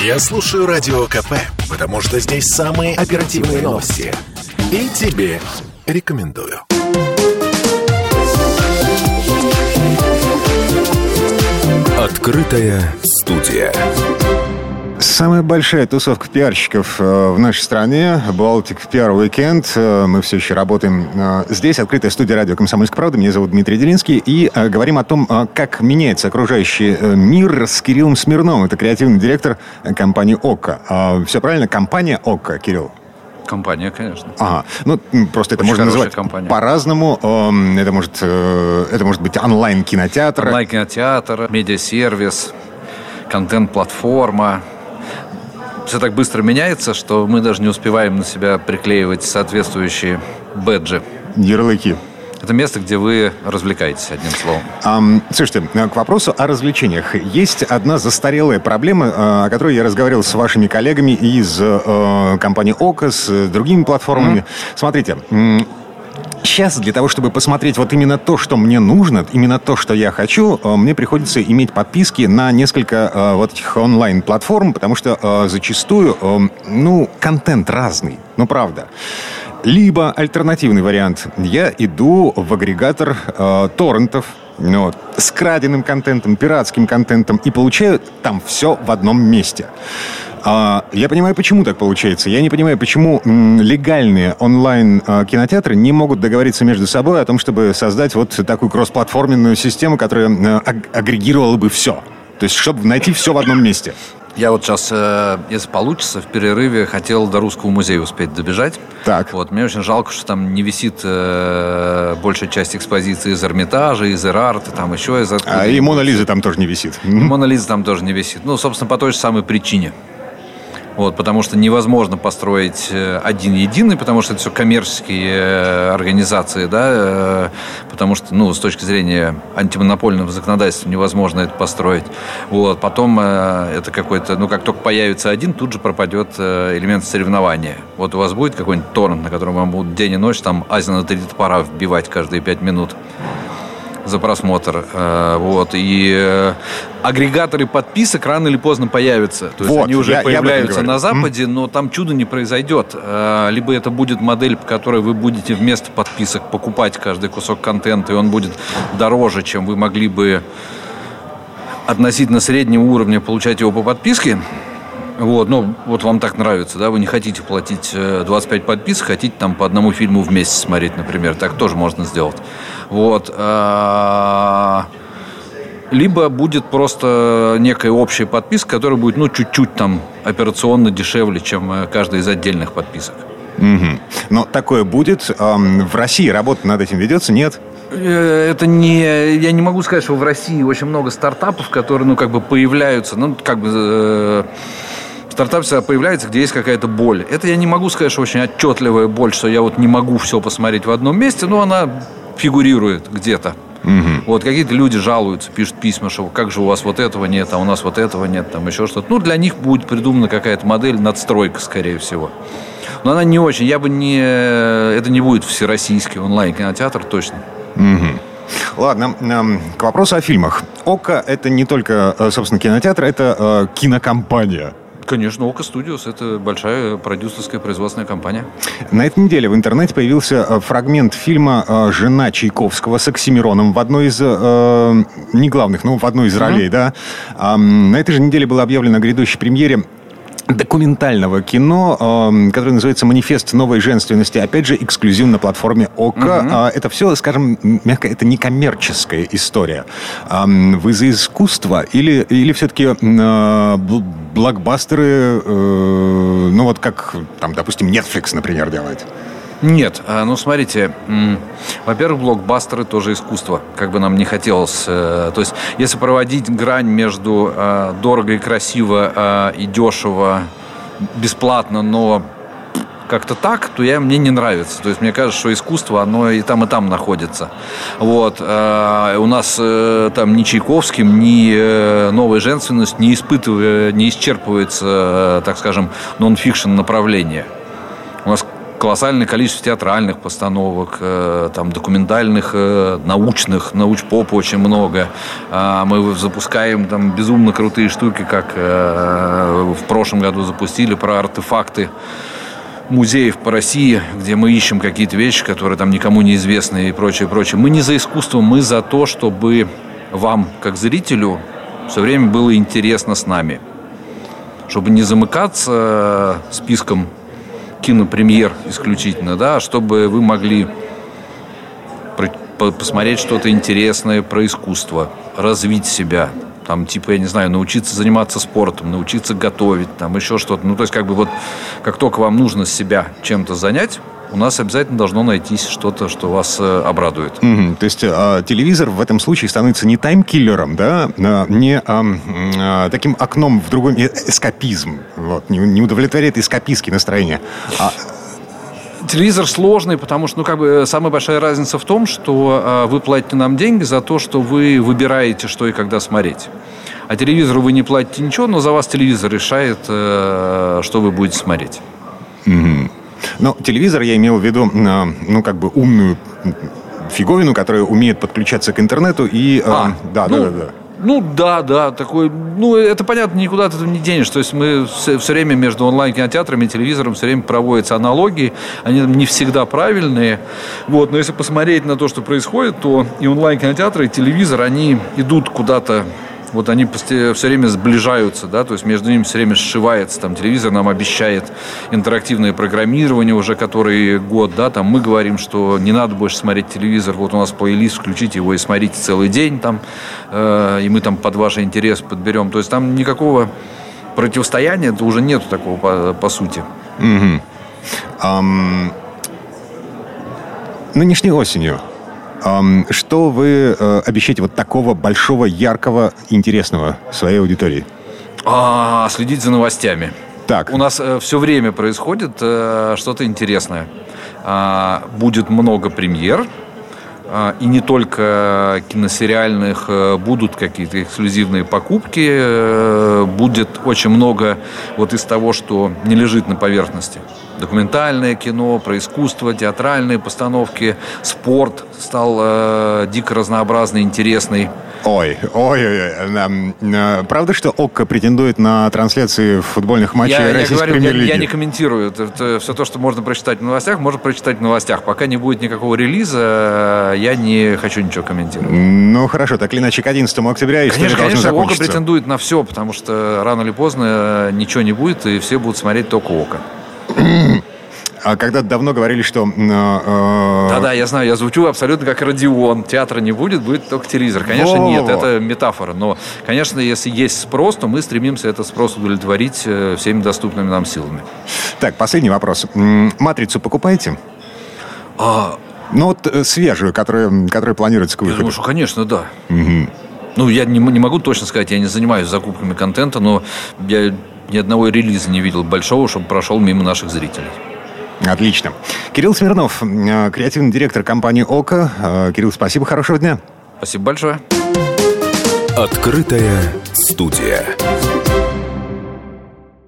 Я слушаю Радио КП, потому что здесь самые оперативные новости. И тебе рекомендую. Открытая студия. Самая большая тусовка пиарщиков э, в нашей стране, Балтик Пиар Уикенд. Э, мы все еще работаем э, здесь, открытая студия радио «Комсомольская правда». Меня зовут Дмитрий Делинский. И говорим о том, как меняется окружающий мир с Кириллом Смирновым. Это креативный директор компании ОККО. Все правильно? Компания ОККО, Кирилл. Компания, конечно. Ага. Ну, просто это Очень можно назвать компания. по-разному. Эм, это может, это может быть онлайн-кинотеатр. Онлайн-кинотеатр, медиасервис, контент-платформа, все так быстро меняется, что мы даже не успеваем на себя приклеивать соответствующие бэджи. Ярлыки. Это место, где вы развлекаетесь, одним словом. Um, слушайте, к вопросу о развлечениях. Есть одна застарелая проблема, э, о которой я разговаривал с вашими коллегами из э, компании ОКО, с другими платформами. Mm-hmm. Смотрите, Сейчас для того, чтобы посмотреть вот именно то, что мне нужно, именно то, что я хочу, э, мне приходится иметь подписки на несколько э, вот этих онлайн-платформ, потому что э, зачастую, ну, контент разный, ну, правда. Либо альтернативный вариант. Я иду в агрегатор э, торрентов, ну, с краденным контентом, пиратским контентом и получаю там все в одном месте. А, я понимаю, почему так получается. Я не понимаю, почему легальные онлайн-кинотеатры не могут договориться между собой о том, чтобы создать вот такую кроссплатформенную систему, которая э, агрегировала бы все. То есть, чтобы найти все в одном месте. Я вот сейчас, э, если получится, в перерыве хотел до Русского музея успеть добежать. Так. Вот, мне очень жалко, что там не висит э, большая часть экспозиции из Эрмитажа, из Эрарта, там еще из... А и Мона Лиза там тоже не висит. И Мона Лиза там тоже не висит. Ну, собственно, по той же самой причине. Вот, потому что невозможно построить э, один единый, потому что это все коммерческие э, организации, да, э, потому что, ну, с точки зрения антимонопольного законодательства невозможно это построить. Вот, потом это какой-то, ну, как только появится один, тут же пропадет элемент соревнования. Вот у вас будет какой-нибудь торрент, на котором вам будут день и ночь там Азия на три топора вбивать каждые пять минут за просмотр. Э, вот. И э, агрегаторы подписок рано или поздно появятся. То есть вот, они уже я, появляются я на Западе, но там чудо не произойдет. Э, либо это будет модель, по которой вы будете вместо подписок покупать каждый кусок контента, и он будет дороже, чем вы могли бы относительно среднего уровня получать его по подписке. Вот, ну, вот вам так нравится, да, вы не хотите платить 25 подписок, хотите там по одному фильму в месяц смотреть, например, так тоже можно сделать. Вот. А, либо будет просто некая общая подписка, которая будет, ну, чуть-чуть там операционно дешевле, чем э, каждая из отдельных подписок. Угу. Но такое будет. В России работа над этим ведется, нет? Э, это не... Я не могу сказать, что в России очень много стартапов, которые, ну, как бы появляются, ну, как бы... Э, стартап всегда появляется, где есть какая-то боль. Это я не могу сказать, что очень отчетливая боль, что я вот не могу все посмотреть в одном месте, но она фигурирует где-то. Угу. Вот какие-то люди жалуются, пишут письма, что как же у вас вот этого нет, а у нас вот этого нет, там еще что-то. Ну, для них будет придумана какая-то модель, надстройка, скорее всего. Но она не очень. Я бы не... Это не будет всероссийский онлайн-кинотеатр, точно. Угу. Ладно, к вопросу о фильмах. ОКО – это не только, э, собственно, кинотеатр, это э, кинокомпания. Конечно, Ока Studios – это большая продюсерская производственная компания. На этой неделе в интернете появился э, фрагмент фильма э, «Жена Чайковского» с Оксимироном в одной из, э, не главных, но в одной из ролей, mm-hmm. да. На этой же неделе было объявлено о грядущей премьере документального кино, э, которое называется «Манифест новой женственности». Опять же, эксклюзивно на платформе ОК. Угу. Это все, скажем, мягко, это не коммерческая история. Вы за искусство или, или все-таки э, блокбастеры, э, ну вот как, там, допустим, Netflix, например, делает? Нет, а, ну смотрите, во-первых, блокбастеры тоже искусство, как бы нам не хотелось. Э, то есть, если проводить грань между э, дорого и красиво э, и дешево, бесплатно, но как-то так, то я, мне не нравится. То есть мне кажется, что искусство, оно и там, и там находится. Вот. у нас там ни Чайковским, ни новая женственность не испытывает, не исчерпывается, так скажем, нон-фикшн направление. У нас колоссальное количество театральных постановок, э, там, документальных, э, научных, науч-поп очень много. А, мы запускаем там безумно крутые штуки, как э, в прошлом году запустили про артефакты музеев по России, где мы ищем какие-то вещи, которые там никому не известны и прочее, прочее. Мы не за искусство, мы за то, чтобы вам, как зрителю, все время было интересно с нами. Чтобы не замыкаться списком кинопремьер исключительно, да, чтобы вы могли посмотреть что-то интересное про искусство, развить себя, там, типа, я не знаю, научиться заниматься спортом, научиться готовить, там, еще что-то. Ну, то есть, как бы вот, как только вам нужно себя чем-то занять, у нас обязательно должно найтись что-то, что вас э, обрадует. Mm-hmm. То есть э, телевизор в этом случае становится не таймкиллером, да, э, не э, э, таким окном в другой э, эскапизм, вот, не, не удовлетворяет эскапистские настроения, а телевизор сложный, потому что, ну, как бы, э, самая большая разница в том, что э, вы платите нам деньги за то, что вы выбираете, что и когда смотреть. А телевизору вы не платите ничего, но за вас телевизор решает, э, что вы будете смотреть. Mm-hmm. Но телевизор я имел в виду, э, ну, как бы умную фиговину, которая умеет подключаться к интернету и... Э, а, да, ну, да, да, да. Ну да, да, такой, ну это понятно, никуда ты не денешь. То есть мы все, все время между онлайн-кинотеатрами и телевизором все время проводятся аналогии, они не всегда правильные. Вот, но если посмотреть на то, что происходит, то и онлайн-кинотеатры, и телевизор, они идут куда-то вот они все время сближаются, да, то есть между ними все время сшивается, там телевизор нам обещает интерактивное программирование уже который год, да, там мы говорим, что не надо больше смотреть телевизор, вот у нас плейлист, включите его и смотрите целый день там, э, и мы там под ваш интерес подберем, то есть там никакого противостояния это уже нету такого по, по сути. Угу. Um, нынешней осенью что вы э, обещаете вот такого большого, яркого, интересного своей аудитории? А, следить за новостями. Так. У нас э, все время происходит э, что-то интересное. А, будет много премьер. А, и не только киносериальных, будут какие-то эксклюзивные покупки, будет очень много вот из того, что не лежит на поверхности документальное кино, про искусство, театральные постановки, спорт стал э, дико разнообразный, интересный. Ой, ой, ой, ой. Э, правда, что ОККО претендует на трансляции футбольных матчей я, российской я говорю, премьер-лиги? Я, я не комментирую. Это, это все то, что можно прочитать в новостях, можно прочитать в новостях. Пока не будет никакого релиза, я не хочу ничего комментировать. Ну, хорошо. Так или иначе, к 11 октября история конечно, конечно, ОККО претендует на все, потому что рано или поздно ничего не будет, и все будут смотреть только ОККО. А когда давно говорили, что... Э, Да-да, я знаю, я звучу абсолютно как Родион. Театра не будет, будет только телевизор. Конечно, Во-во-во. нет, это метафора. Но, конечно, если есть спрос, то мы стремимся этот спрос удовлетворить э, всеми доступными нам силами. Так, последний вопрос. Матрицу покупаете? А... Ну, вот э, свежую, которую, которую планируется к выходу. Я думаю, что, конечно, да. Угу. Ну, я не, не могу точно сказать, я не занимаюсь закупками контента, но я ни одного релиза не видел большого, чтобы прошел мимо наших зрителей. Отлично. Кирилл Смирнов, э, креативный директор компании ОКО. Э, Кирилл, спасибо, хорошего дня. Спасибо большое. Открытая студия.